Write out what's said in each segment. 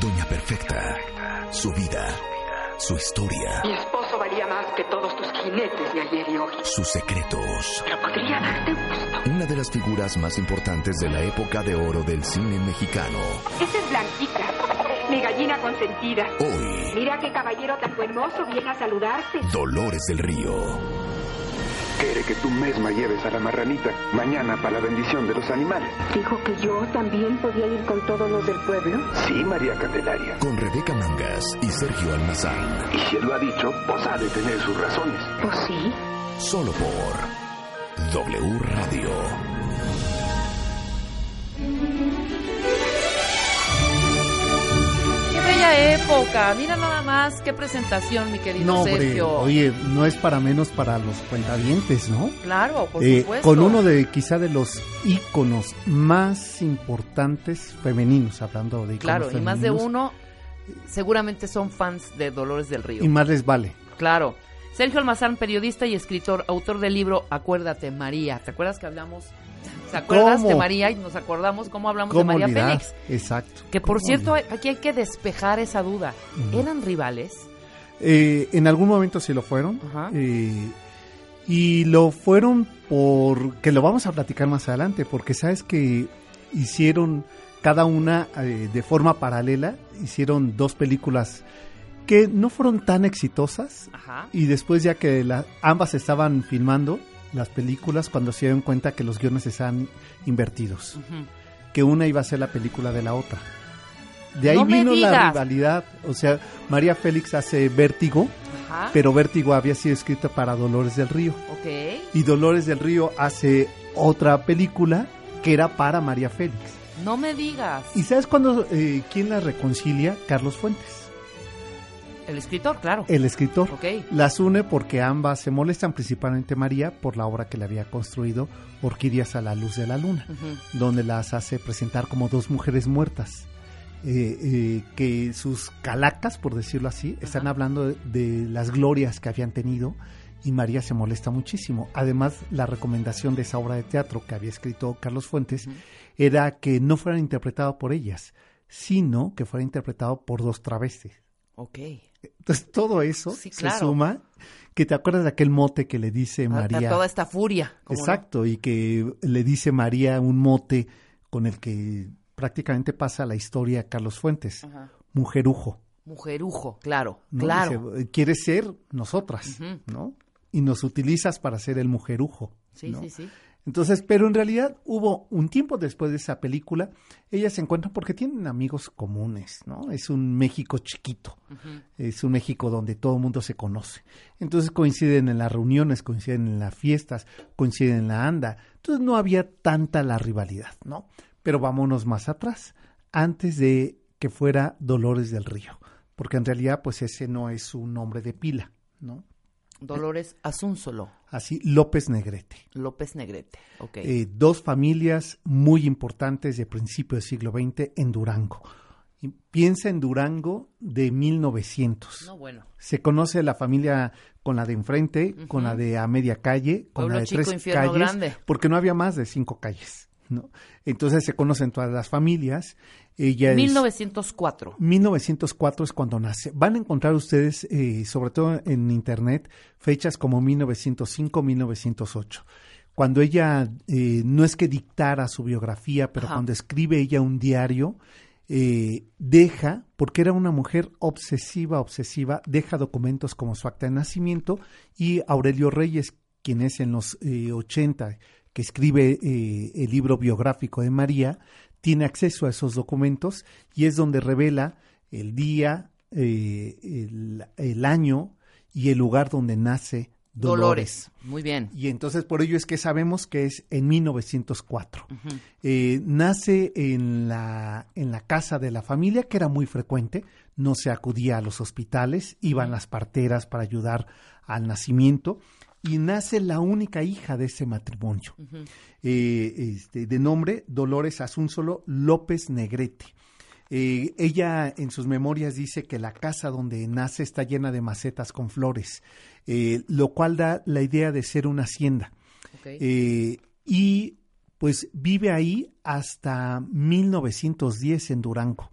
Doña Perfecta, su vida, su historia, Mi esposo valía más que todos tus jinetes de ayer y hoy. sus secretos. Pero podría darte gusto. Una de las figuras más importantes de la época de oro del cine mexicano. Esa es Blanquita, mi gallina consentida. Hoy, Mira qué caballero tan hermoso viene a saludarte. Dolores del Río. Quiere que tú misma lleves a la marranita mañana para la bendición de los animales. Dijo que yo también podía ir con todos los del pueblo. Sí, María Candelaria. Con Rebeca Mangas y Sergio Almazán. Y si él lo ha dicho, pues ha de tener sus razones. Pues sí. Solo por W Radio. ¡Qué bella época! Mira nada más, qué presentación, mi querido No, hombre, Sergio. oye, no es para menos para los cuentavientes, ¿no? Claro, por Eh, supuesto. con uno de quizá de los íconos más importantes femeninos, hablando de íconos Claro, y más de uno seguramente son fans de Dolores del Río. Y más les vale. Claro. Sergio Almazán, periodista y escritor, autor del libro Acuérdate María. ¿Te acuerdas que hablamos? ¿Te acuerdas ¿Cómo? de María y nos acordamos cómo hablamos de ¿Cómo María olvidar? Félix? Exacto. Que por ¿Cómo cierto, olvidar? aquí hay que despejar esa duda. ¿Eran rivales? Eh, en algún momento sí lo fueron. Eh, y lo fueron por, que lo vamos a platicar más adelante, porque sabes que hicieron cada una eh, de forma paralela, hicieron dos películas que no fueron tan exitosas Ajá. y después ya que la- ambas estaban filmando las películas cuando se dieron cuenta que los guiones estaban invertidos, que una iba a ser la película de la otra. De ahí No vino la rivalidad, o sea, María Félix hace Vértigo, Ajá. pero Vértigo había sido escrito para Dolores del Río. Y Dolores del Río hace otra película que era para María Félix. No me digas. ¿Y sabes cuándo, eh, quién la reconcilia? Carlos Fuentes, El escritor, claro. el escritor. Ok. Las une porque ambas se molestan, principalmente María, por la obra que le había construido Orquídeas a la Luz de la Luna, donde las hace presentar como dos mujeres muertas. eh, eh, que sus calacas, por decirlo así, están hablando de, de las glorias que habían tenido y María se molesta muchísimo. Además, la recomendación de esa obra de teatro que había escrito Carlos Fuentes era que no fueran interpretados por ellas, sino que fuera interpretado por dos travestis. Ok. Entonces, todo eso Sí, se suma, que te acuerdas de aquel mote que le dice A- a María. toda esta furia. Exacto, y que le dice María un mote con el que prácticamente pasa la historia a Carlos Fuentes, Ajá. mujerujo. Mujerujo, claro, ¿no? claro. Dice, Quieres ser nosotras. ¿no? Y nos utilizas para ser el mujerujo. Sí, ¿no? sí, sí. Entonces, pero en realidad hubo un tiempo después de esa película, ellas se encuentran porque tienen amigos comunes, ¿no? Es un México chiquito, es un México donde todo el mundo se conoce. Entonces coinciden en las reuniones, coinciden en las fiestas, coinciden en la anda. Entonces no había tanta la rivalidad, ¿no? Pero vámonos más atrás, antes de que fuera Dolores del Río, porque en realidad pues ese no es un nombre de pila, ¿no? Dolores Asunzolo, Así, López Negrete. López Negrete. Ok. Eh, dos familias muy importantes de principio del siglo XX en Durango. Y piensa en Durango de 1900. no, bueno. Se conoce la familia con la de enfrente, con la de a media calle, con Pueblo la de chico, tres calles, grande. porque no había más de cinco calles. ¿No? Entonces se conocen todas las familias. Ella es- 1904. 1904 es cuando nace. Van a encontrar ustedes, eh, sobre todo en internet, fechas como 1905, 1908. Cuando ella eh, no es que dictara su biografía, pero Ajá. cuando escribe ella un diario, eh, deja, porque era una mujer obsesiva, obsesiva, deja documentos como su acta de nacimiento y Aurelio Reyes, quien es en los eh, 80, que escribe eh, el libro biográfico de María, tiene acceso a esos documentos y es donde revela el día, eh, el, el año y el lugar donde nace Dolores. Muy bien. Y entonces por ello es que sabemos que es en 1904. Ujú. Eh, nace en la, en la casa de la familia, que era muy frecuente, no se acudía a los hospitales, iban las parteras para ayudar al nacimiento, y nace la única hija de ese matrimonio, eh, este, de nombre Dolores Asunsolo López Negrete. Eh, ella en sus memorias dice que la casa donde nace está llena de macetas con flores, eh, lo cual da la idea de ser una hacienda. Y pues vive ahí hasta 1910 en Durango.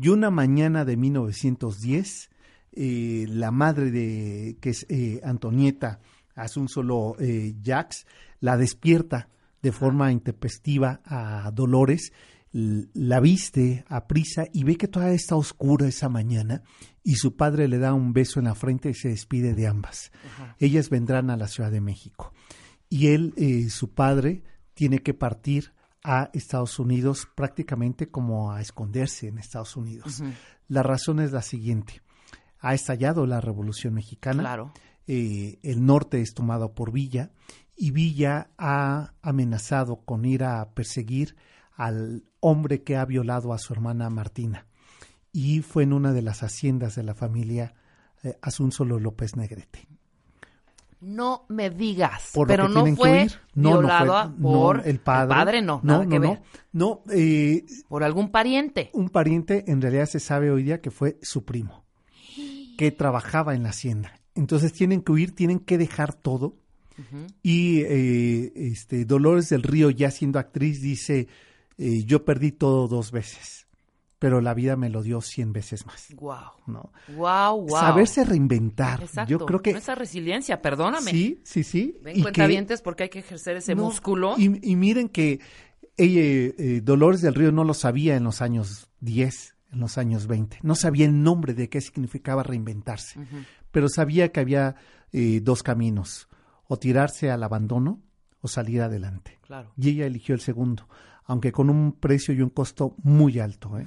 Y una mañana de 1910, eh, la madre de, que es eh, Antonieta Asunzolo eh, Jax, la despierta de forma intempestiva a Dolores, la viste a prisa y ve que todavía está oscura esa mañana y su padre le da un beso en la frente y se despide de ambas. Ellas vendrán a la Ciudad de México y él, eh, su padre, tiene que partir a Estados Unidos prácticamente como a esconderse en Estados Unidos. La razón es la siguiente. Ha estallado la Revolución Mexicana. Claro. Eh, el norte es tomado por Villa y Villa ha amenazado con ir a perseguir al hombre que ha violado a su hermana Martina. Y fue en una de las haciendas de la familia eh, Asunzolo López Negrete. No me digas. Por pero no fue huir. No, no fue- violada no, por el padre. no, nada que ver. No, eh, Por algún pariente. un pariente en realidad se sabe hoy día que fue su primo, que trabajaba en la hacienda. Entonces tienen que huir, tienen que dejar todo. Y eh, este, Dolores del Río, ya siendo actriz, dice, eh, yo perdí todo dos veces, pero la vida me lo dio cien veces más. Wow. ¿no? Wow, wow. Saberse reinventar. Exacto. Yo creo que... Esa resiliencia, perdóname. Sí, sí, sí. Ven y cuenta que- porque hay que ejercer ese no, músculo. Y, y miren que ella, eh, Dolores del Río no lo sabía en los años 10, en los años 20. No sabía el nombre de qué significaba reinventarse, pero sabía que había eh, dos caminos, o tirarse al abandono o salir adelante. Claro. Y ella eligió el segundo, aunque con un precio y un costo muy alto. ¿eh?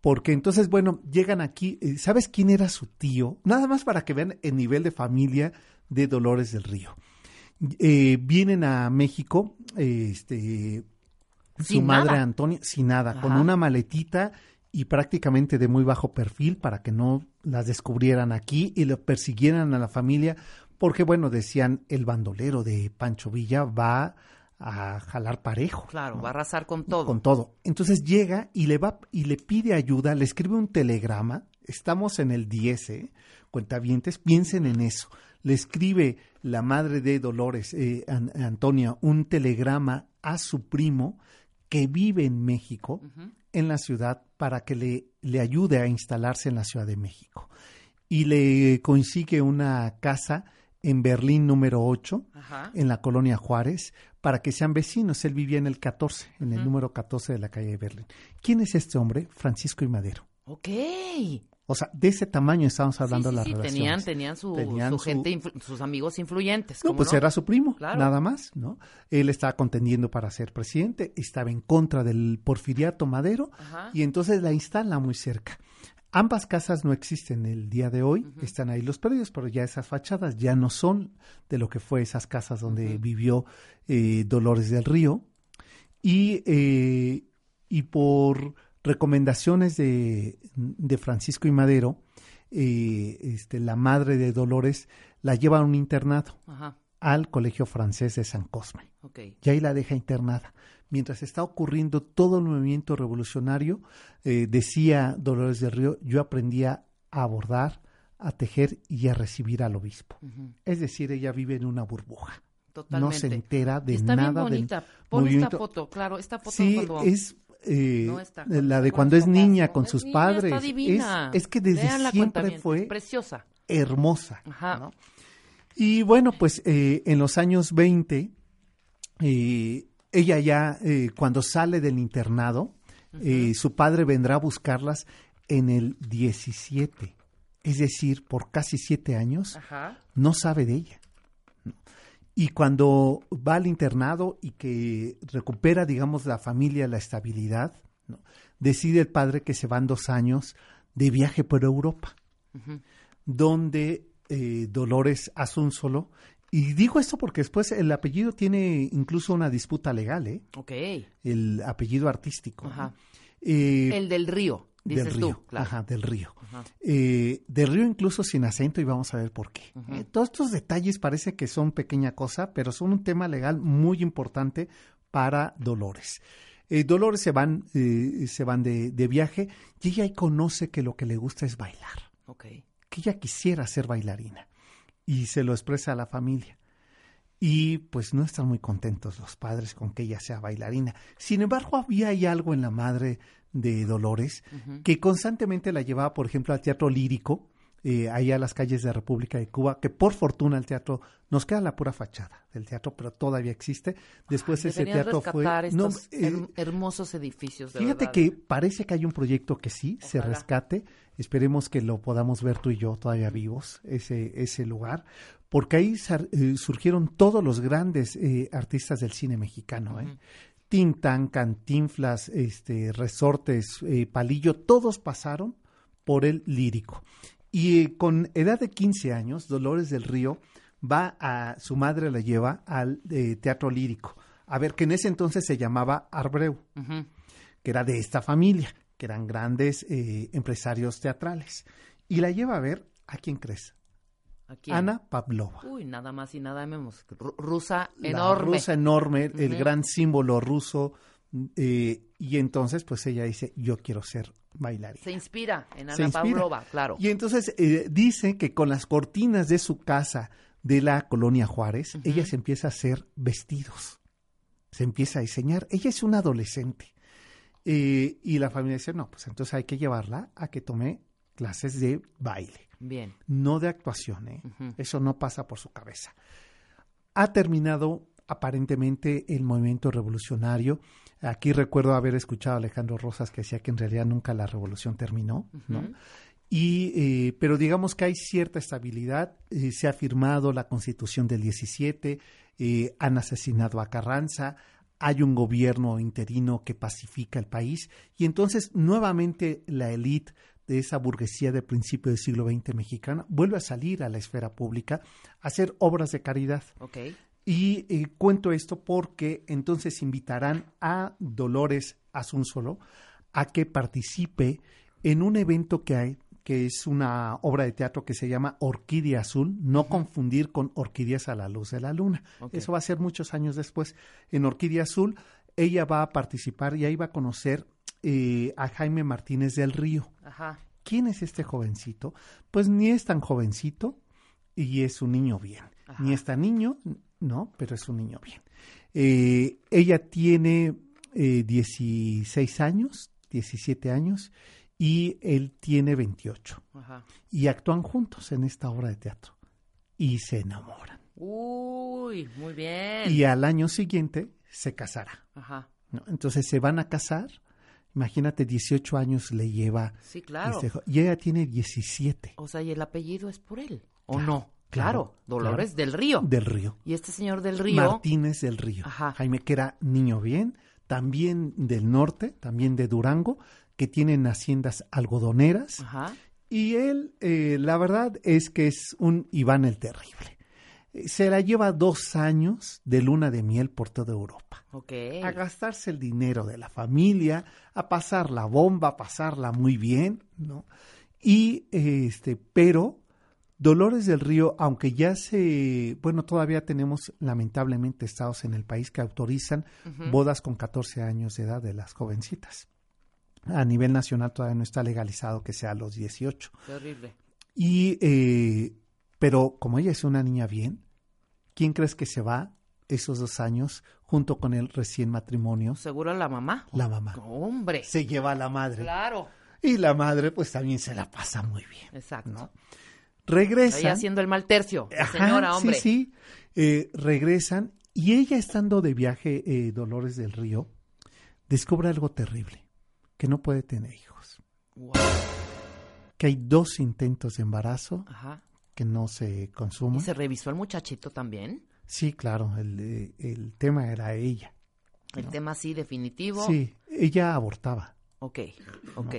Porque entonces, bueno, llegan aquí, eh, ¿sabes quién era su tío? Nada más para que vean el nivel de familia de Dolores del Río. Eh, vienen a México, este, su madre nada. Antonia, sin nada, con una maletita y prácticamente de muy bajo perfil para que no las descubrieran aquí y lo persiguieran a la familia, porque bueno, decían, el bandolero de Pancho Villa va a jalar parejo. Claro, ¿no? va a arrasar con todo. Con todo. Entonces llega y le va y le pide ayuda, le escribe un telegrama. Estamos en el 10, ¿eh? Cuentavientes, piensen en eso. Le escribe la madre de Dolores, eh, An- Antonia, un telegrama a su primo que vive en México, en la ciudad, para que le, le ayude a instalarse en la Ciudad de México. Y le consigue una casa en Berlín número 8, Ajá. en la colonia Juárez para que sean vecinos. Él vivía en el 14, en el número 14 de la calle de Berlín. ¿Quién es este hombre? Francisco y Madero. Ok. O sea, de ese tamaño estamos hablando sí, las sí, relaciones. tenían su, Tenían su gente, sus amigos influyentes. No, ¿cómo pues no? era su primo, Claro. nada más, ¿no? Él estaba contendiendo para ser presidente, estaba en contra del porfiriato Madero Ajá. y entonces la instala muy cerca. Ambas casas no existen el día de hoy, están ahí los predios, pero ya esas fachadas ya no son de lo que fue esas casas donde vivió eh, Dolores del Río. Y, eh, y por recomendaciones de, de Francisco y Madero, eh, este, la madre de Dolores la lleva a un internado Ajá. al Colegio Francés de San Cosme y ahí la deja internada. Mientras está ocurriendo todo el movimiento revolucionario, eh, decía Dolores del Río, yo aprendía a abordar, a tejer y a recibir al obispo. Es decir, ella vive en una burbuja. Totalmente. No se entera de está nada bien bonita. Pon esta foto, claro, esta foto Sí, cuando... es eh, No está, la de cuando es niña con sus niña, padres. Está Es, divina. es que desde siempre fue Preciosa. hermosa. Ajá. ¿no? Y bueno, pues eh, en los años 20, eh, ella ya, cuando sale del internado, su padre vendrá a buscarlas en el 17. Es decir, por casi siete años, Ajá. no sabe de ella. Y cuando va al internado y que recupera, digamos, la familia, la estabilidad, ¿no? decide el padre que se van dos años de viaje por Europa, donde eh, Dolores Asunzolo, y digo esto porque después el apellido tiene incluso una disputa legal, ¿eh? Ok. el apellido artístico. ¿no? Ajá. Eh, El del río, dices del río, tú. Claro. ajá, del río. Ajá. Eh, del río incluso sin acento y vamos a ver por qué. Eh, todos estos detalles parece que son pequeña cosa, pero son un tema legal muy importante para Dolores. Eh, Dolores se van, se van de, de viaje y ella ahí conoce que lo que le gusta es bailar, Ok. que ella quisiera ser bailarina y se lo expresa a la familia. y pues no están muy contentos los padres con que ella sea bailarina. Sin embargo, había ahí algo en la madre de Dolores que constantemente la llevaba, por ejemplo, al teatro lírico, eh, ahí a las calles de República de Cuba, que por fortuna el teatro nos queda la pura fachada del teatro, pero todavía existe. Después ese teatro fue no, eh, hermosos edificios. fíjate que parece que hay un proyecto que sí se rescate. Esperemos que lo podamos ver tú y yo todavía vivos ese ese lugar, porque ahí eh, surgieron todos los grandes eh, artistas del cine mexicano. ¿eh? Tintán, Cantinflas, este, Resortes, Palillo, todos pasaron por el lírico. Y con edad de 15 años, Dolores del Río va a, su madre la lleva al eh, teatro lírico. A ver, que en ese entonces se llamaba Arbreu, que era de esta familia, que eran grandes eh, empresarios teatrales. Y la lleva a ver, ¿a quién crees? Ana Pavlova. Uy, nada más y nada menos. Rusa enorme. rusa enorme, el gran símbolo ruso. Eh, y entonces, pues ella dice, yo quiero ser bailarina. Se inspira en Ana Pavlova, claro. Y entonces eh, dice que con las cortinas de su casa de la colonia Juárez, ella se empieza a hacer vestidos. Se empieza a diseñar. Ella es una adolescente. Eh, y la familia dice, no, pues entonces hay que llevarla a que tome clases de baile. Bien. No de actuación, ¿eh? Eso no pasa por su cabeza. Ha terminado aparentemente el movimiento revolucionario. Aquí recuerdo haber escuchado a Alejandro Rosas que decía que en realidad nunca la revolución terminó, ¿no? Y, eh, pero digamos que hay cierta estabilidad, eh, se ha firmado la constitución del 17, eh, han asesinado a Carranza, hay un gobierno interino que pacifica el país y entonces nuevamente la élite de esa burguesía de principio del siglo XX mexicana vuelve a salir a la esfera pública a hacer obras de caridad. Okay. Y eh, cuento esto porque entonces invitarán a Dolores Asunzolo a que participe en un evento que hay, que es una obra de teatro que se llama Orquídea Azul, no confundir con Orquídeas a la luz de la luna. Eso va a ser muchos años después. En Orquídea Azul, ella va a participar y ahí va a conocer eh, a Jaime Martínez del Río. ¿Quién es este jovencito? Pues ni es tan jovencito y es un niño bien. Ni es tan niño no, pero es un niño bien. Eh, ella tiene eh, 16 años, 17 años, y él tiene 28. Ajá. Y actúan juntos en esta obra de teatro. Y se enamoran. Uy, muy bien. Y al año siguiente se casará. Ajá. Entonces se van a casar. Imagínate, 18 años le lleva. Sí, claro. Este, y ella tiene 17. O sea, ¿y el apellido es por él? ¿O no? Claro, Dolores del Río. Del Río. Y este señor del Río. Martínez del Río. Ajá. Jaime, que era niño bien, también del norte, también de Durango, que tienen haciendas algodoneras. Ajá. Y él, eh, la verdad es que es un Iván el Terrible. Eh, se la lleva dos años de luna de miel por toda Europa. Okay. A gastarse el dinero de la familia, a pasar la bomba, a pasarla muy bien, ¿no? Y este, pero Dolores del Río, aunque ya se, bueno, todavía tenemos lamentablemente estados en el país que autorizan bodas con 14 años de edad de las jovencitas. A nivel nacional todavía no está legalizado que sea a los 18. Terrible. Y, eh, pero como ella es una niña bien, ¿quién crees que se va esos dos años junto con el recién matrimonio? Seguro la mamá. La mamá. Hombre. Se lleva a la madre. Claro. Y la madre pues también se la pasa muy bien. Exacto. ¿no? Regresan. Ahí haciendo el mal tercio, señora, hombre. Sí, sí. Eh, regresan y ella estando de viaje, eh, Dolores del Río, descubre algo terrible, que no puede tener hijos. Que hay dos intentos de embarazo que no se consuman. ¿Y se revisó el muchachito también? Sí, claro, el, eh, el tema era ella. El tema sí, definitivo. Sí, ella abortaba. Ok, ok.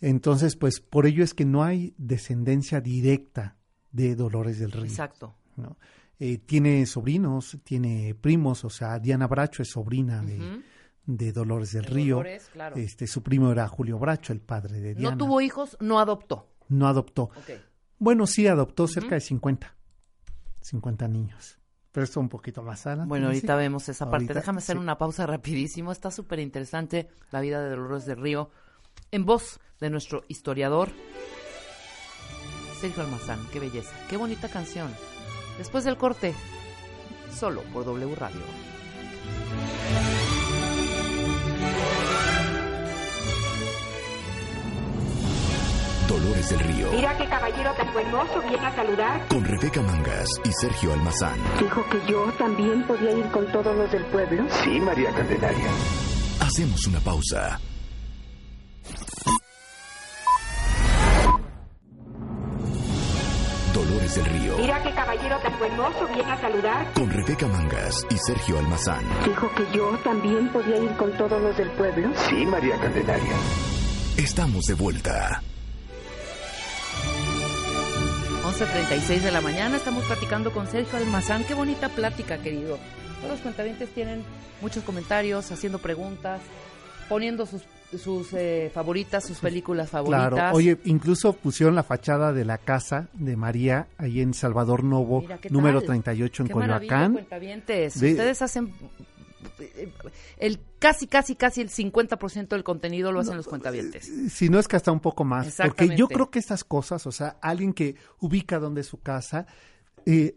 Entonces, pues por ello es que no hay descendencia directa de Dolores del Río. Exacto. ¿no? Eh, tiene sobrinos, tiene primos, o sea, Diana Bracho es sobrina de, de, Dolores del de Río. Dolores, claro. Este, su primo era Julio Bracho, el padre de Diana. No tuvo hijos, no adoptó. No adoptó. Okay. Bueno, sí adoptó cerca de 50. 50 niños. Pero esto un poquito más adelante. Bueno, ahorita ¿sí? vemos esa parte. Déjame hacer sí. una pausa rapidísimo. Está súper interesante la vida de Dolores del Río. En voz de nuestro historiador Sergio Almazán. Qué belleza. Qué bonita canción. Después del corte, solo por W Radio. Dolores del Río. Mira qué caballero tan buen mozo viene a saludar. Con Rebeca Mangas y Sergio Almazán. Dijo que yo también podía ir con todos los del pueblo. Sí, María Candelaria. Hacemos una pausa. Dolores del Río. Mira qué caballero tan buen mozo viene a saludar. Con Rebeca Mangas y Sergio Almazán. Dijo que yo también podía ir con todos los del pueblo. Sí, María Candelaria. Estamos de vuelta. 11.36 de la mañana, estamos platicando con Sergio Almazán. Qué bonita plática, querido. Todos los cuentavientes tienen muchos comentarios, haciendo preguntas, poniendo sus, sus eh, favoritas, sus películas favoritas. Claro, oye, incluso pusieron la fachada de la casa de María ahí en Salvador Novo, Mira, ¿qué número tal? 38 en Qué Coyoacán. Ve- Ustedes hacen el casi, casi, casi el 50% del contenido lo hacen los cuentavientes. Si no es que hasta un poco más. Porque yo creo que estas cosas, o sea, alguien que ubica dónde es su casa, eh,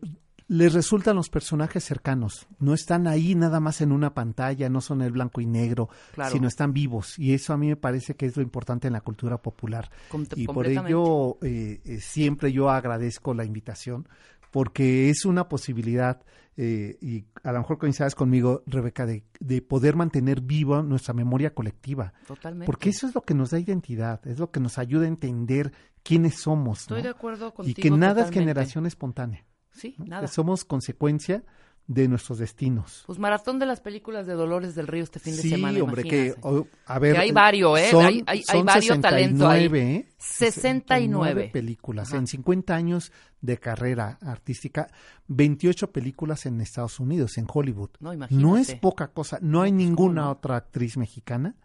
les resultan los personajes cercanos. No están ahí nada más en una pantalla, no son el blanco y negro, Claro. sino están vivos. Y eso a mí me parece que es lo importante en la cultura popular. Com- y por ello eh, eh, siempre yo agradezco la invitación porque es una posibilidad eh, y a lo mejor coincidas conmigo Rebeca de, de poder mantener viva nuestra memoria colectiva Totalmente. porque eso es lo que nos da identidad es lo que nos ayuda a entender quiénes somos Estoy ¿no? de acuerdo y contigo. que nada es generación espontánea Sí, ¿no? nada. Somos consecuencia de nuestros destinos Pues maratón de las películas de Dolores del Río este fin de sí semana. hombre que imagínate. o- a ver Que hay varios, ¿eh? son, Hay- hay- hay varios talento ahí. 69, ¿eh? 69. películas. Ajá. En 50 años de carrera artística, 28 películas en Estados Unidos, en Hollywood. No, imagínate. No es poca cosa. No hay pues, ¿cómo ninguna no? otra actriz mexicana,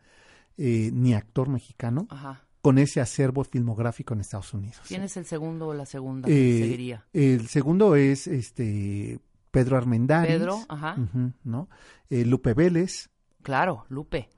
eh, ni actor mexicano, Ajá. con ese acervo filmográfico en Estados Unidos. ¿Quién es el segundo o la segunda? Eh, Seguiría. El segundo es este Pedro Armendáriz. Pedro, ajá. ¿no? Eh, Lupe Vélez. Claro, Lupe.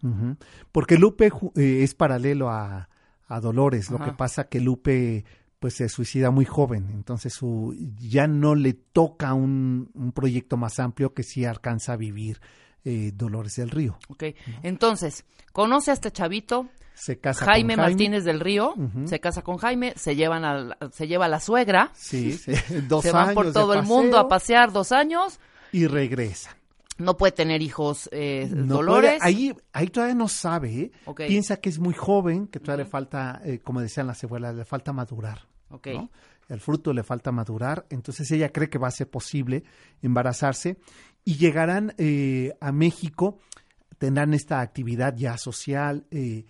Porque Lupe eh, es paralelo a, a Dolores. Lo que pasa que Lupe pues se suicida muy joven, entonces su, ya no le toca un, un proyecto más amplio que sí alcanza a vivir eh, Dolores del Río. Ok. Entonces, conoce a este chavito, Se casa Jaime, con Jaime. Martínez del Río, se casa con Jaime, se llevan a la- se lleva a la suegra, Sí, sí, dos se van por todo el mundo a pasear dos años, y regresa. no puede tener hijos eh, No Dolores. puede- ahí, ahí todavía no sabe, ¿eh? Ok. piensa que es muy joven, que todavía le falta, eh, como decían las abuelas, le falta madurar. Ok. ¿no? El fruto le falta madurar, entonces ella cree que va a ser posible embarazarse y llegarán eh, a México, tendrán esta actividad ya social eh,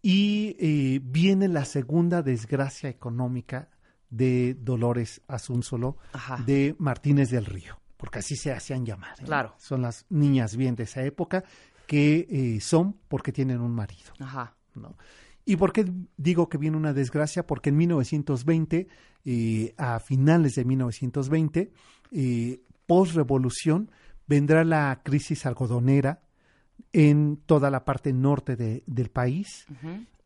y eh, viene la segunda desgracia económica de Dolores Asunzolo Ajá. de Martínez del Río, porque así se hacían llamar. ¿eh? Claro. Son las niñas bien de esa época que son porque tienen un marido. Ajá. ¿no? ¿Y por qué digo que viene una desgracia? Porque en 1920, eh, a finales de 1920, eh, post-revolución, vendrá la crisis algodonera en toda la parte norte de- del país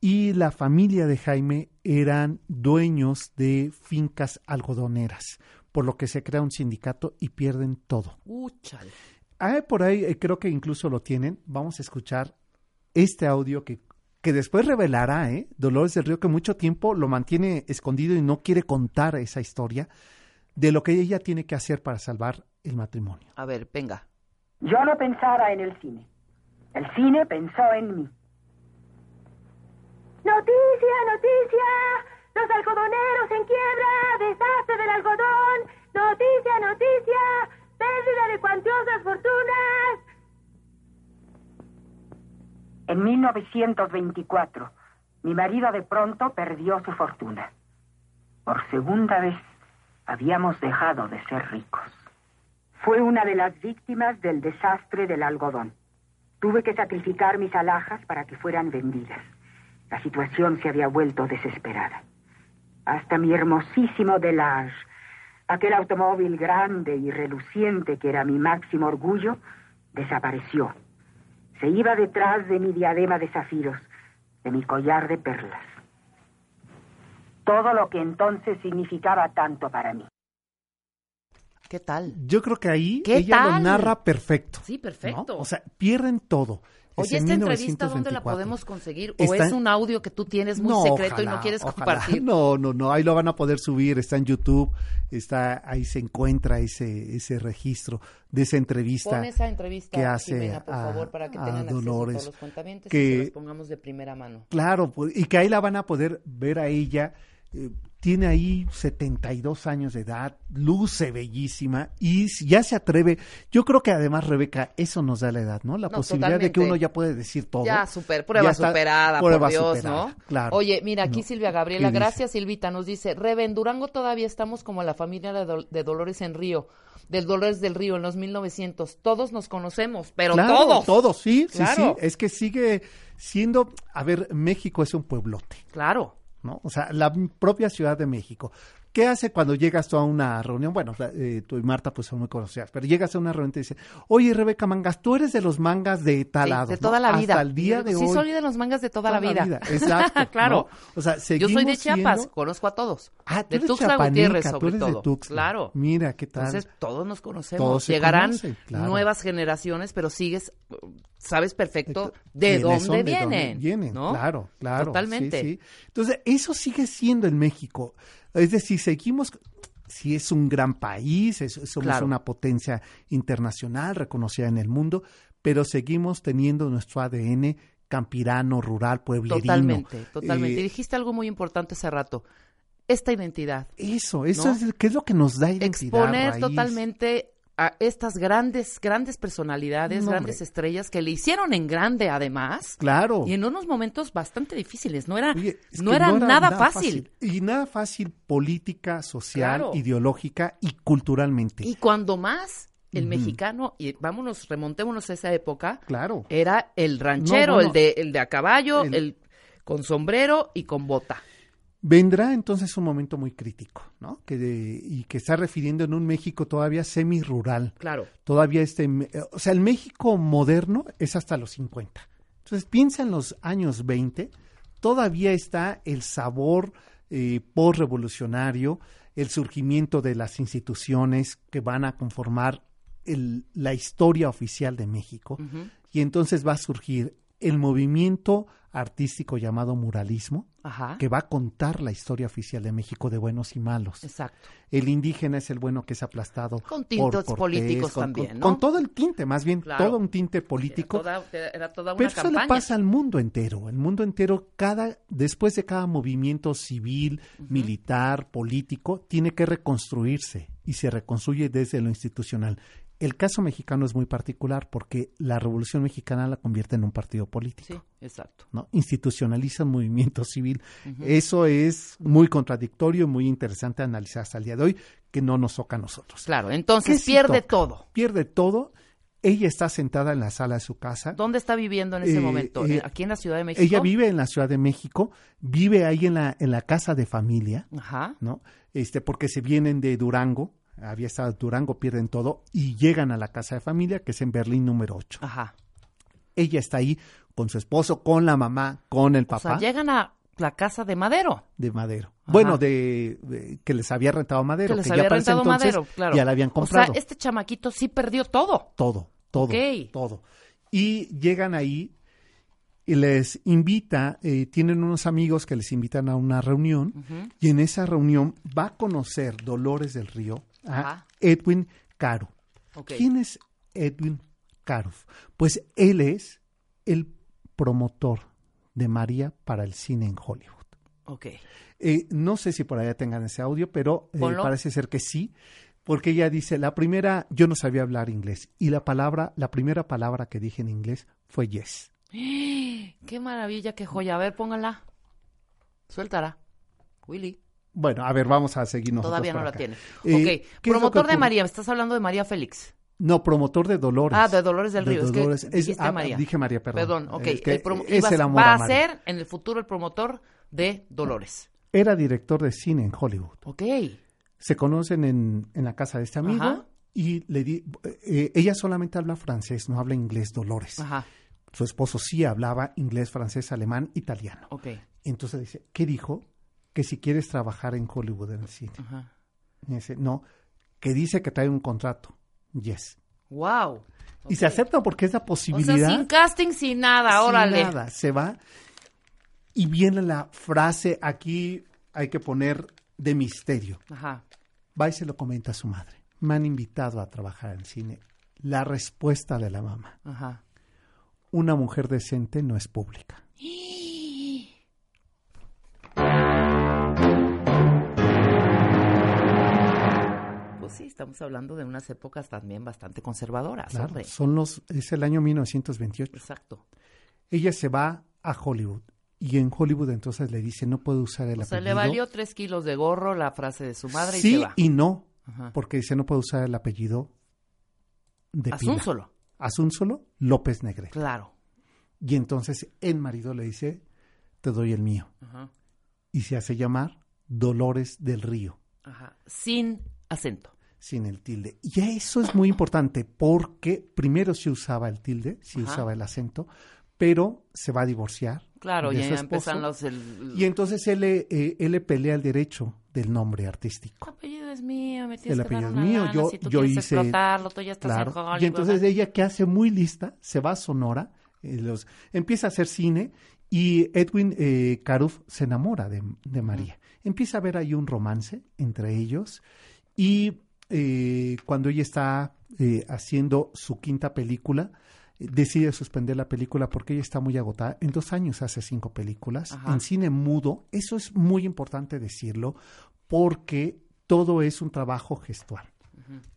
y la familia de Jaime eran dueños de fincas algodoneras, por lo que se crea un sindicato y pierden todo. Úchale. Ah, por ahí eh, creo que incluso lo tienen. Vamos a escuchar este audio que, que después revelará, ¿eh? Dolores del Río, que mucho tiempo lo mantiene escondido y no quiere contar esa historia de lo que ella tiene que hacer para salvar el matrimonio. A ver, venga. Yo no pensaba en el cine. El cine pensó en mí. Noticia, noticia. Los algodoneros en quiebra. Desastre del algodón. Noticia, noticia. Pérdida de cuantiosas fortunas. En 1924, mi marido de pronto perdió su fortuna. Por segunda vez, habíamos dejado de ser ricos. Fue una de las víctimas del desastre del algodón. Tuve que sacrificar mis alhajas para que fueran vendidas. La situación se había vuelto desesperada. Hasta mi hermosísimo Delage, aquel automóvil grande y reluciente que era mi máximo orgullo, desapareció. Se iba detrás de mi diadema de zafiros, de mi collar de perlas. Todo lo que entonces significaba tanto para mí. ¿Qué tal? Yo creo que ahí ¿Qué ella lo narra perfecto. Sí, perfecto. ¿no? O sea, pierden todo. Es Oye, en ¿esta entrevista dónde la 1924. podemos conseguir? ¿O Está- es un audio que tú tienes muy No, secreto y no quieres ojalá. compartir? No, no, no, ahí lo van a poder subir, está en YouTube, está ahí se encuentra ese ese registro de esa entrevista Pon esa entrevista, que hace Jimena, por a- favor, para que a tengan acceso Dolores, todos los cuentavientes y que- se los pongamos de primera mano. Claro, pues, y que ahí la van a poder ver a ella. eh, tiene ahí 72 años de edad, luce bellísima y si ya se atreve. Yo creo que además, Rebeca, eso nos da la edad, ¿no? La No, posibilidad de que uno ya puede decir todo. Ya, super, prueba Ya está- superada, prueba por Dios, superada, ¿no? Claro. Oye, mira, aquí No. Silvia Gabriela, gracias Silvita, nos dice, Rebe, en Durango todavía estamos como la familia de, Dol- de Dolores en Río, del Dolores del Río en los 1900, todos nos conocemos, pero Claro, todos. Todos, sí, sí, Claro. sí. Es que sigue siendo, a ver, México es un pueblote, Claro. O sea, la propia Ciudad de México. ¿Qué hace cuando llegas tú a una reunión? Bueno, la- eh, tú y Marta pues son muy conocidas, pero llegas a una reunión y te dice, oye Rebeca Mangas, tú eres de los mangas de tal Sí, de toda la vida. Hasta el día de sí, hoy. soy de los mangas de toda, la vida. Exacto. claro. ¿no? O sea, Yo soy de Chiapas, siendo- conozco a todos. Ah, tú de eres Tuxtla Gutiérrez, tú sobre eres de todo. Tuxtla. Claro. Mira, ¿qué tal? Entonces, todos nos conocemos. Todos Llegarán conocen, claro. nuevas generaciones, pero sigues, sabes perfecto de dónde ¿De dónde vienen. vienen? ¿no? Claro, claro. Totalmente. sí, sí. Entonces, eso sigue siendo en México. Es decir, seguimos, si es un gran país, es- somos Claro. una potencia internacional reconocida en el mundo, pero seguimos teniendo nuestro ADN campirano, rural, pueblerino. Totalmente, totalmente. Eh, y dijiste algo muy importante hace rato. Esta identidad. eso, eso ¿no? es, ¿qué es lo que nos da identidad? Exponer raíz? totalmente a estas grandes, grandes personalidades, No, grandes hombre. estrellas que le hicieron en grande además. Claro. Y en unos momentos bastante difíciles. No era, Oye, no era nada, fácil. Y nada fácil política, social, Claro. ideológica y culturalmente. Y cuando más el mexicano, y vámonos, remontémonos a esa época, Claro. era el ranchero, No, bueno, el, de, el de a caballo, el- el... con sombrero y con bota. Vendrá entonces un momento muy crítico, ¿no? Que de- y que está refiriendo en un México todavía semi-rural. Claro. Todavía este, o sea, el México moderno es hasta los 50. Entonces piensa en los años 20, todavía está el sabor eh, post-revolucionario, el surgimiento de las instituciones que van a conformar el- la historia oficial de México. Y entonces va a surgir el movimiento artístico llamado muralismo, Ajá. que va a contar la historia oficial de México de buenos y malos. Exacto. El indígena es el bueno que es aplastado. Con por tintes Cortés, políticos con- también, con- ¿no? Con todo el tinte, más bien, Claro. todo un tinte político. Era toda, era toda una Pero eso le pasa al mundo entero. El mundo entero, cada, después de cada movimiento civil, militar, político, tiene que reconstruirse y se reconstruye desde lo institucional. El caso mexicano es muy particular porque la Revolución Mexicana la convierte en un partido político. Sí, exacto. ¿no? Institucionaliza un movimiento civil. Eso es muy contradictorio y muy interesante analizar hasta el día de hoy, que no nos toca a nosotros. Claro, ¿Qué entonces pierde todo. Pierde todo. Ella está sentada en la sala de su casa. ¿Dónde está viviendo en ese Eh, momento? eh, ¿Aquí en la Ciudad de México? Ella vive en la Ciudad de México, vive ahí en la, en la casa de familia, Ajá. ¿no? Este, porque se vienen de Durango, había estado Durango, pierden todo, y llegan a la casa de familia, que es en Berlín número 8. Ajá. Ella está ahí con su esposo, con la mamá, con el O papá. sea, llegan a la casa de Madero. de Madero. Ajá. Bueno, de, de- que les había rentado Madero, que les que había ya rentado entonces Madero, claro. ya la habían O comprado. sea, este chamaquito sí perdió todo. Todo, todo, todo. Y llegan ahí y les invita, eh, tienen unos amigos que les invitan a una reunión y en esa reunión va a conocer Dolores del Río a. Edwin Caro. ¿Quién es Edwin Caro? Pues él es el promotor de María para el cine en Hollywood. Ok. Eh, no sé si por allá tengan ese audio, pero eh, parece ser que sí, porque ella dice, la primera, yo no sabía hablar inglés, y la palabra, la primera palabra que dije en inglés fue yes. Qué maravilla, qué joya. A ver, póngala. Suéltala. Willy. Bueno, a ver, vamos a seguir nosotros Todavía no la tiene. Eh, ¿qué ok. Promotor de? María. Me estás hablando de María Félix. No, promotor de Dolores. Ah, de Dolores del De Río. Es que. Es- ah, María. Dije María, perdón. Perdón, ok. Es que El promo- es ibas- el amor va a ser en el futuro el promotor de Dolores. Era director de cine en Hollywood. Ok. Se conocen en, en la casa de este amigo Ajá. y le di, eh, ella solamente habla francés, no habla inglés, Dolores. Ajá. Su esposo sí hablaba inglés, francés, alemán, italiano. Ok. Entonces dice, ¿qué dijo? Que si quieres trabajar en Hollywood en el cine. Ajá. Y dice, no, que dice que trae un contrato. Yes. Wow. Y se acepta porque es la O posibilidad. sea, sin casting, sin nada, sin órale. nada, se va. Y viene la frase, aquí hay que poner de misterio. Ajá. Va y se lo comenta a su madre. Me han invitado a trabajar en cine. La respuesta de la mamá. Ajá. Una mujer decente no es pública. Pues sí, estamos hablando de unas épocas también bastante conservadoras, Claro, hombre. son los, es el año 1928. Exacto. Ella se va a Hollywood y en Hollywood entonces le dice no puede usar el O sea, apellido. le valió tres kilos de gorro la frase de su madre y sí se va. y no, Ajá. porque dice no puede usar el apellido de pila. Asúnsolo. Asúnsolo López Negre. Claro. Y entonces el marido le dice te doy el mío Ajá. y se hace llamar Dolores del Río Ajá. Sin acento. Sin el tilde. Y eso es muy importante porque primero se usaba el tilde, se Ajá. usaba el acento, pero se va a divorciar. Claro, de ya su esposo. empiezan los... El, Y entonces él, le- eh, él le pelea el derecho del nombre El artístico. apellido es mío, me tienes El que dar apellido es mío, yo- si tú yo hice- explotarlo, tú ya estás en Claro. Hollywood, Y entonces ella que hace muy lista, se va a Sonora, eh, los, empieza a hacer cine y Edwin eh, Caruf se enamora de, de María. Empieza a ver ahí un romance entre ellos y eh, cuando ella está eh, haciendo su quinta película, eh, decide suspender la película porque ella está muy agotada. En dos años hace cinco películas Ajá. en cine mudo. Eso es muy importante decirlo porque todo es un trabajo gestual.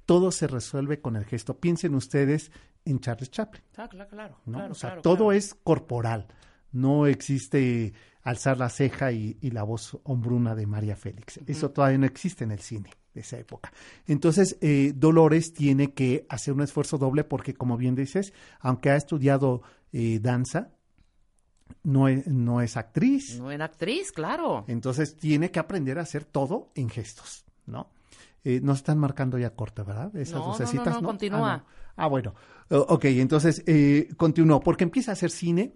Todo se resuelve con el gesto. Piensen ustedes en Charles Chaplin. Ah, claro, claro, ¿no? claro, o sea, todo es corporal. No existe alzar la ceja y, y la voz hombruna de María Félix. Eso todavía no existe en el cine de esa época. Entonces, eh, Dolores tiene que hacer un esfuerzo doble porque, como bien dices, aunque ha estudiado eh, danza, no es, no es actriz. No era actriz, claro. Entonces, tiene que aprender a hacer todo en gestos, ¿no? Eh, nos están marcando ya corte, ¿verdad? Esas No, no, no, lucecitas, no, continúa. Ah, no. Ah, bueno. Ok, entonces eh, continuó, porque empieza a hacer cine,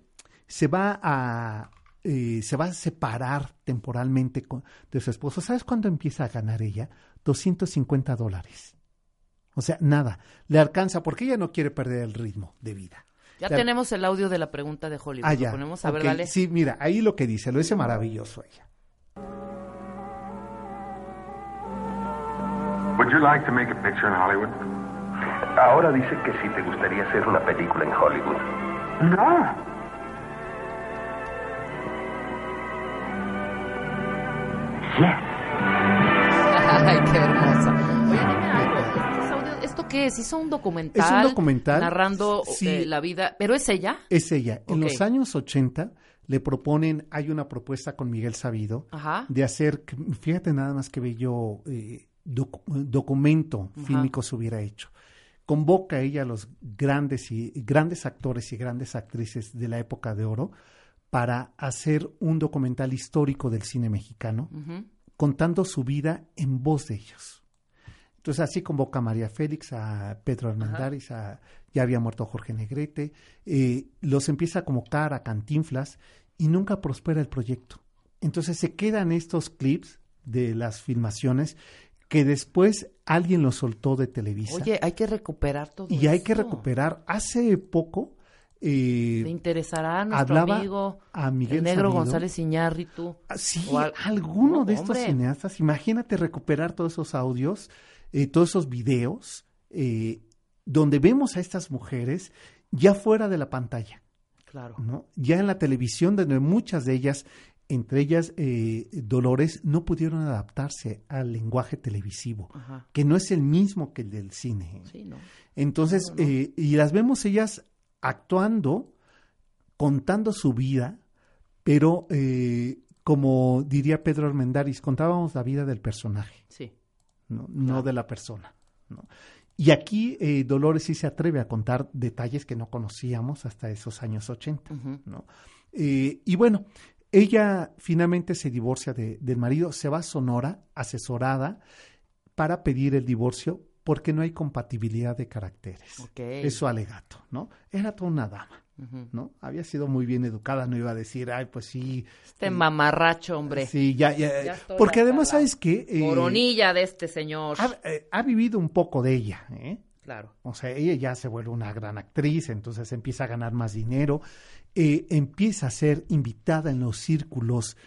se va a, eh, se va a separar temporalmente con- de su esposo. ¿Sabes cuándo empieza a ganar ella? 250 dólares. O sea, nada, le alcanza porque ella no quiere perder el ritmo de vida. Ya Le- tenemos el audio de la pregunta de Hollywood. Ah, Lo ya. ponemos a ver, Ok, dale. Sí, mira, ahí lo que dice, lo dice maravilloso ella. Would you like to make a picture in Hollywood? Ahora dice que sí te gustaría hacer una película en Hollywood. No. Yes. Ay, qué hermosa. Oye, dime algo. ¿Estos audios- ¿Esto qué es? ¿Hizo un documental? Es un documental, Narrando sí. eh, la vida. ¿Pero es ella? Es ella. En los años 80 le proponen, hay una propuesta con Miguel Sabido Ajá. de hacer, fíjate nada más que bello eh, docu- documento Ajá. fílmico se hubiera hecho. Convoca ella a los grandes y grandes actores y grandes actrices de la época de oro para hacer un documental histórico del cine mexicano, Ujú. Contando su vida en voz de ellos. Entonces así convoca a María Félix, a Pedro Hernández, a, ya había muerto Jorge Negrete, eh, los empieza a convocar a Cantinflas y nunca prospera el proyecto. Entonces se quedan estos clips de las filmaciones que después alguien los soltó de Televisa Oye, hay que recuperar todo y hay que recuperar. Hace poco eh, ¿Te interesará a nuestro hablaba amigo a Miguel el negro Sabido. González Iñárritu? Ah, Sí, O al- alguno No, de estos hombre. cineastas, imagínate recuperar todos esos audios, eh, todos esos videos, eh, donde vemos a estas mujeres ya fuera de la pantalla, Claro. ¿no? Ya en la televisión, donde muchas de ellas, entre ellas eh, Dolores, no pudieron adaptarse al lenguaje televisivo, Ajá. que no es el mismo que el del cine. Sí, ¿no? Entonces, No, y las vemos ellas actuando, contando su vida, pero eh, como diría Pedro Armendáriz, contábamos la vida del personaje, Sí. no, no de la persona. ¿no? Y aquí eh, Dolores sí se atreve a contar detalles que no conocíamos hasta esos años 80. Ujú. ¿no? Eh, y bueno, ella finalmente se divorcia de- del marido, se va a Sonora asesorada para pedir el divorcio porque no hay compatibilidad de caracteres. Ok. Es su alegato, ¿no? Era toda una dama. ¿no? Había sido muy bien educada, no iba a decir, ay, pues sí. Este mamarracho, hombre. Sí, ya, ya. porque además, ¿sabes qué? Eh, coronilla de este señor. Eh, ha, vivido un poco de ella, ¿eh? Claro. O sea, ella ya se vuelve una gran actriz, entonces empieza a ganar más dinero, eh, empieza a ser invitada en los círculos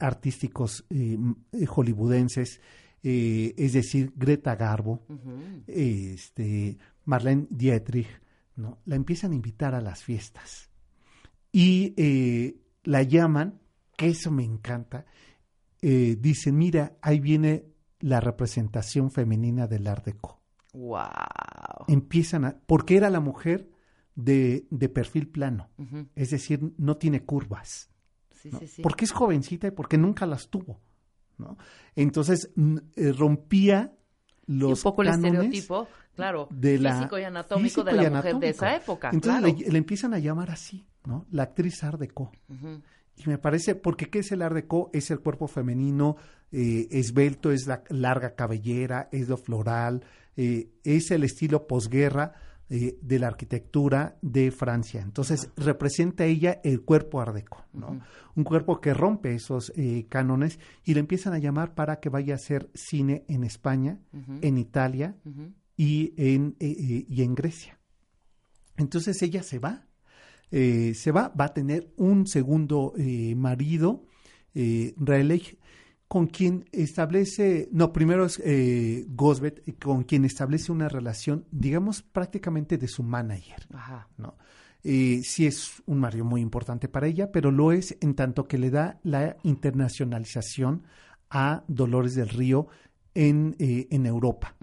artísticos hollywoodenses, es decir, Greta Garbo, este, Marlene Dietrich, ¿no? La empiezan a invitar a las fiestas y eh, la llaman, que eso me encanta, eh, dicen, mira, ahí viene la representación femenina del Art Deco. Wow. Empiezan a, porque era la mujer de, de perfil plano, es decir, no tiene curvas. Sí, sí, sí. Porque es jovencita y porque nunca las tuvo. ¿No? Entonces eh, rompía los un poco el estereotipo claro, de físico y anatómico de la mujer de esa época. Entonces le, empiezan a llamar así, ¿no? La actriz Art Deco. Y me parece, porque ¿qué es el Art Deco? Es el cuerpo femenino eh, esbelto, es la larga cabellera, es lo floral, eh, es el estilo posguerra eh, de la arquitectura de Francia. Entonces representa ella el cuerpo Art Deco, ¿no? Un cuerpo que rompe esos cánones y le empiezan a llamar para que vaya a hacer cine en España, en Italia, y en, eh, eh, y en Grecia. Entonces ella se va, eh, se va, va a tener un segundo marido, eh, con quien establece, no, primero es Gosbet, con quien establece una relación, digamos, prácticamente de su manager, Ajá. ¿no? sí es un marido muy importante para ella, pero lo es en tanto que le da la internacionalización a Dolores del Río en, en Europa.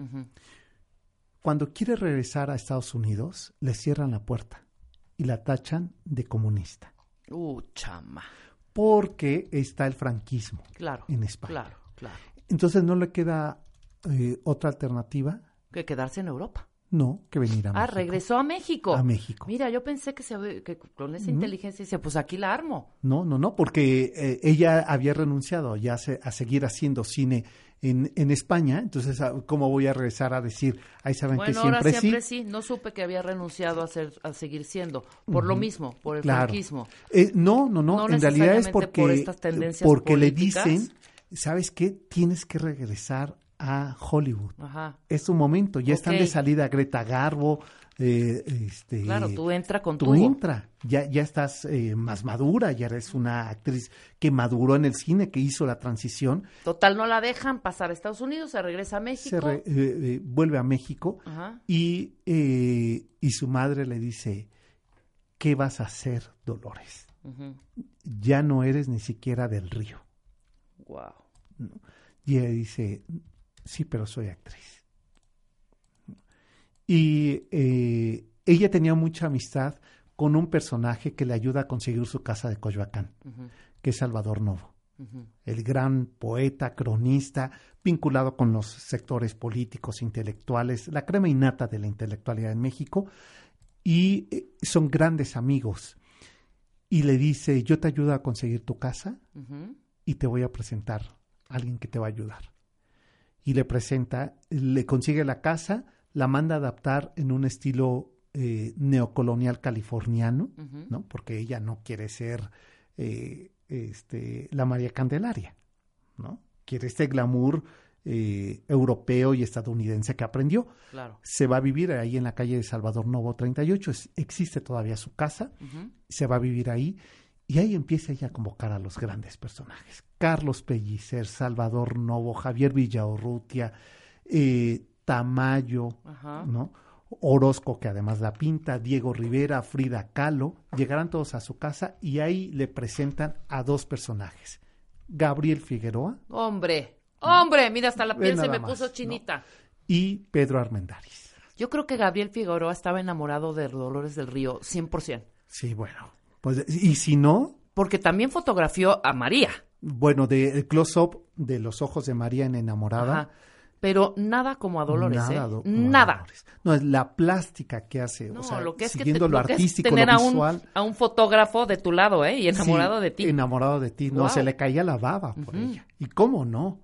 Cuando quiere regresar a Estados Unidos, le cierran la puerta y la tachan de comunista. Uh, chama. Porque está el franquismo claro, en España. Claro, claro. Entonces no le queda eh, otra alternativa. Que quedarse en Europa. No, que venir a ah, México. Ah, regresó a México. A México. Mira, yo pensé que, se, que con esa inteligencia dice, pues aquí la armo. No, no, no, porque eh, ella había renunciado ya a seguir haciendo cine en, en España, entonces, ah, ¿cómo voy a regresar a decir, ahí saben que siempre, ahora siempre sí? No supe que había renunciado a, ser, a seguir siendo, por lo mismo, por el franquismo. Eh, no, no, no, en realidad es porque, porque le dicen, ¿sabes qué? Tienes que regresar a Hollywood. Ajá. Es su momento, ya están de salida Greta Garbo, eh, este, claro, tú entra con tú entra, ya, ya estás eh, más madura, ya eres una actriz que maduró en el cine, que hizo la transición. Total, no la dejan pasar a Estados Unidos, se regresa a México. Se eh, vuelve a México y, y su madre le dice, ¿qué vas a hacer, Dolores? Ya no eres ni siquiera del río. Wow. Y ella dice, sí, pero soy actriz. Y eh, ella tenía mucha amistad con un personaje que le ayuda a conseguir su casa de Coyoacán, que es Salvador Novo, el gran poeta, cronista, vinculado con los sectores políticos, intelectuales, la crema innata de la intelectualidad en México, y eh, son grandes amigos. Y le dice, yo te ayudo a conseguir tu casa y te voy a presentar a alguien que te va a ayudar. Y le presenta, le consigue la casa, la manda a adaptar en un estilo eh, neocolonial californiano, ¿no? Porque ella no quiere ser eh, este, la María Candelaria, ¿no? Quiere este glamour eh, europeo y estadounidense que aprendió. Claro. Se va a vivir ahí en la calle de Salvador Novo 38, existe todavía su casa, se va a vivir ahí y ahí empieza ella a convocar a los grandes personajes. Carlos Pellicer, Salvador Novo, Javier Villaurrutia, eh, Tamayo, ¿no? Orozco, que además la pinta, Diego Rivera, Frida Kahlo, llegarán todos a su casa y ahí le presentan a dos personajes. Gabriel Figueroa. Hombre, hombre, mira, hasta la piel se me puso chinita. Y Pedro Armendáriz. Yo creo que Gabriel Figueroa estaba enamorado de Dolores del Río, 100%. Sí, bueno. Pues, y si no. Porque también fotografió a María. Bueno, de close-up de los ojos de María en Enamorada pero nada como a Dolores, ¿eh? nada. No, es la plástica que hace, o sea, lo que es siguiendo lo, artístico, tener lo visual. A un, a un, fotógrafo de tu lado, ¿eh? Y enamorado de ti. Enamorado de ti, no, se le caía la baba por ella. ¿Y cómo no?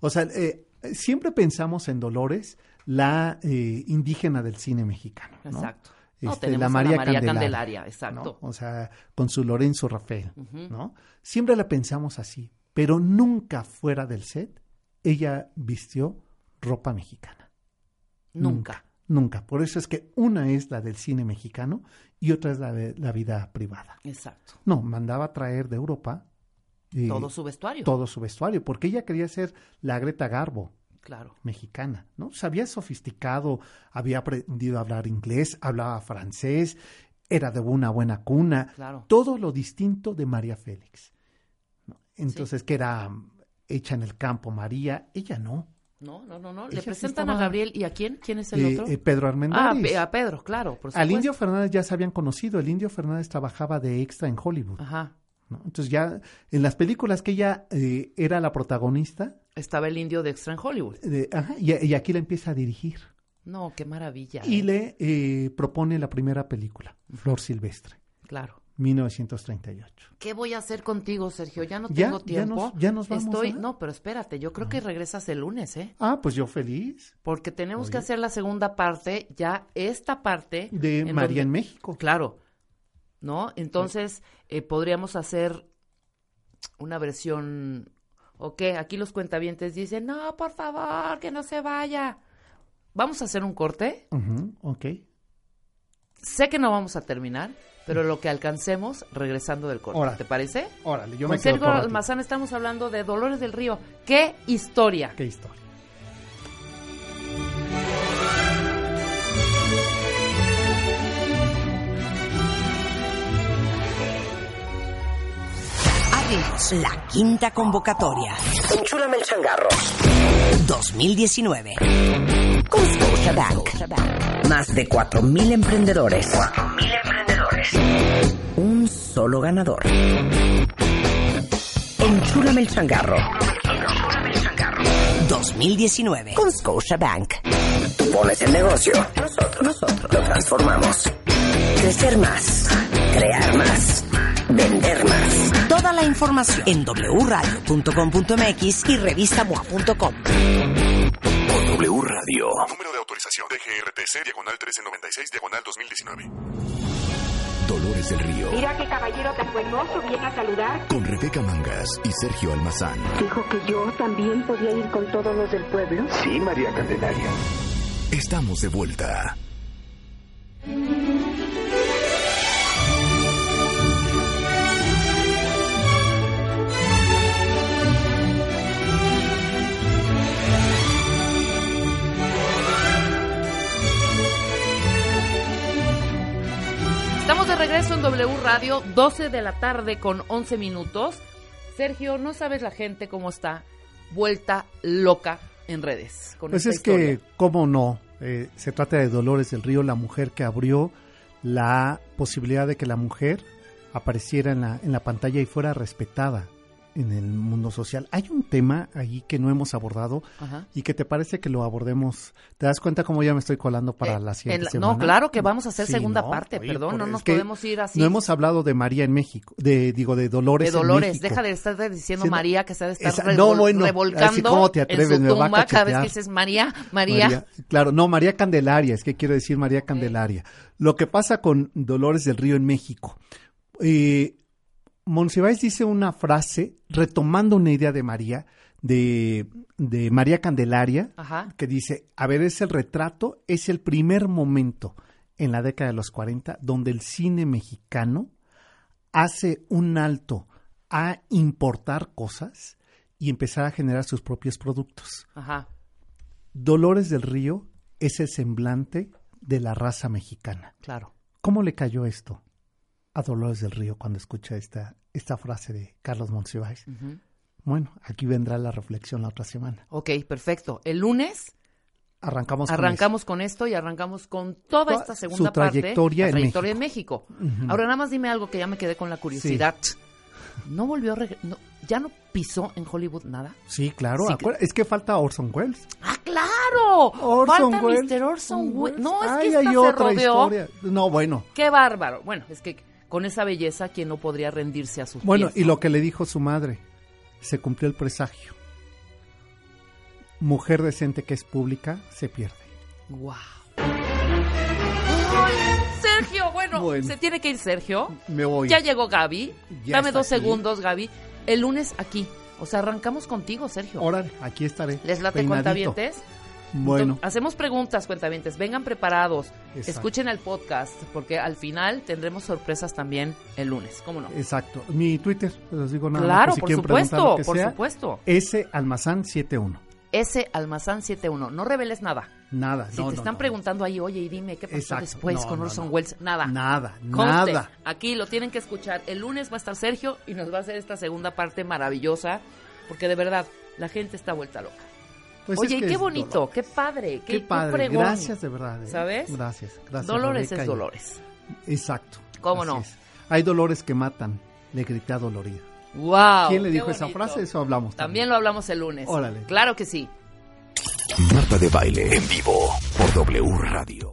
O sea, eh, siempre pensamos en Dolores, la eh, indígena del cine mexicano, ¿no? Exacto. No, este, tenemos la a María, María Candelaria, Candelaria, exacto. ¿no? O sea, con su Lorenzo Rafael, ¿no? Siempre la pensamos así, pero nunca fuera del set ella vistió ropa mexicana. Nunca. Nunca. Por eso es que una es la del cine mexicano y otra es la de la vida privada. Exacto. No, mandaba a traer de Europa eh, Todo su vestuario. todo su vestuario, porque ella quería ser la Greta Garbo Claro. mexicana, ¿no? Se había sofisticado, había aprendido a hablar inglés, hablaba francés, era de una buena cuna, Claro. todo lo distinto de María Félix. ¿no? Entonces, que era mm, hecha en el campo María, ella no. No, no, no, no. Ella Le presentan estaba- a Gabriel y a quién? ¿Quién es el Eh, otro? eh, Pedro ah, Armendáriz. Pe- a Pedro, claro. Por Al. Indio Fernández ya se habían conocido, el Indio Fernández trabajaba de extra en Hollywood. Ajá. ¿no? Entonces ya en las películas que ella eh, era la protagonista, Estaba el indio de Extra en Hollywood. eh, ajá, y, y aquí la empieza a dirigir. No, qué maravilla. Y eh. le eh, propone la primera película, Flor Silvestre, Claro. 1938. ¿Qué voy a hacer contigo, Sergio? Ya no tengo ya tiempo. nos- ya nos vamos, Estoy, ¿ah? no, pero espérate, yo creo que regresas el lunes, ¿eh? Ah, pues yo feliz. Porque tenemos que hacer la segunda parte, ya esta parte De en María donde- en México. Claro. ¿No? Entonces, eh, podríamos hacer una versión. ¿O qué? Aquí los cuentavientes dicen, no, por favor, que no se vaya. Vamos a hacer un corte. Ujú, ok. Sé que no vamos a terminar, pero lo que alcancemos regresando del corte. Órale. ¿Te parece? Órale, yo Con me quedo Sergio. Almazán estamos hablando de Dolores del Río. ¡Qué historia! Qué historia. La quinta convocatoria. Enchúlame el changarro. 2019. Con Scotiabank. Más de 4.000 emprendedores. 4.000 emprendedores. Un solo ganador. Enchúlame el changarro. 2019. Con Scotiabank. Tú pones el negocio. Nosotros, nosotros lo transformamos. Crecer más. Crear más. Vender más. Toda la información en wradio.com.mx y revistamoa.com. Por W Radio. Número de autorización DGRTC, diagonal 1396, diagonal 2019. Dolores del Río. Mira qué caballero tan hermoso viene a saludar. Con Rebeca Mangas y Sergio Almazán. Dijo que yo también podía ir con todos los del pueblo. Sí, María Candelaria. Estamos de vuelta. De regreso en W Radio, 12 de la tarde con 11 minutos. Sergio, no sabes la gente cómo está vuelta loca en redes. Con Pues esta es que, cómo no, Eh, se trata de Dolores del Río, la mujer que abrió la posibilidad de que la mujer apareciera en la, en la pantalla y fuera respetada en el mundo social. Hay un tema ahí que no hemos abordado Ajá. y que te parece que lo abordemos. ¿Te das cuenta cómo ya me estoy colando para Eh, la siguiente semana? no, claro que vamos a hacer Sí, segunda no, parte, oye, perdón, no nos podemos ir así. No hemos hablado de María en México, de digo de Dolores de en Dolores, México. deja de estar diciendo Sí. María que se ha de estar Esa- revol- no, bueno, revolcando como te atreves, en su me va a tumba cada vez que dices María, María. Claro, no, María Candelaria, es que quiero decir María Candelaria. Lo que pasa con Dolores del Río en México. Eh, Monsiváis dice una frase retomando una idea de María, de, de María Candelaria, Ajá. que dice, a ver, es el retrato, es el primer momento en la década de los 40 donde el cine mexicano hace un alto a importar cosas y empezar a generar sus propios productos. Ajá. Dolores del Río es el semblante de la raza mexicana. Claro. ¿Cómo le cayó esto a Dolores del Río cuando escucha esta, esta frase de Carlos Monsiváis? Bueno, aquí vendrá la reflexión la otra semana. Ok, perfecto. El lunes Arrancamos con arrancamos con esto y arrancamos con toda esta su segunda parte. trayectoria la en trayectoria en México. Ahora nada más dime algo que ya me quedé con la curiosidad. No volvió a no, ya no pisó en Hollywood nada. Sí, claro. Sí, Es que falta Orson Welles. ¡Ah, claro! Orson Falta Welles. Mr. Orson Welles. No, es Ay, que esta hay se otra rodeó. historia. No, bueno. ¡Qué bárbaro! Bueno, es que con esa belleza, ¿quién no podría rendirse a sus Bueno, pies? y lo que le dijo su madre, se cumplió el presagio. Mujer decente que es pública, se pierde. ¡Wow! Sergio, bueno, Bueno. se tiene que ir Sergio. Me voy. Ya llegó Gaby. Ya Dame dos aquí. segundos, Gaby. El lunes aquí. O sea, arrancamos contigo, Sergio. Órale, aquí estaré. ¿Les late cuentavientes? Bueno, Entonces, hacemos preguntas, cuentavientes. Vengan preparados. Exacto. Escuchen el podcast, porque al final tendremos sorpresas también el lunes. ¿Cómo no? exacto. Mi Twitter, les digo nada más, Claro, si por supuesto, por sea. supuesto. S Almazán 71. Ese Almazán 71. No reveles nada. Nada, Si no, te no, están no. preguntando ahí, oye, y dime, ¿qué pasó Exacto. después con Orson. Welles? Nada. Nada, Conste, nada. Aquí lo tienen que escuchar. El lunes va a estar Sergio y nos va a hacer esta segunda parte maravillosa, porque de verdad, la gente está vuelta loca. Pues Oye, es que qué bonito, dolor. qué padre, qué, Qué padre. Gracias de verdad. ¿eh? ¿Sabes? Gracias, gracias. Dolores Rebeca, es y- Dolores. Exacto. ¿Cómo no? es. Hay dolores que matan. Le grité a dolorida. Wow. ¿Quién le dijo esa frase? Eso hablamos. También lo hablamos el lunes. Órale. Claro que sí. Marta de Baile en vivo por W Radio.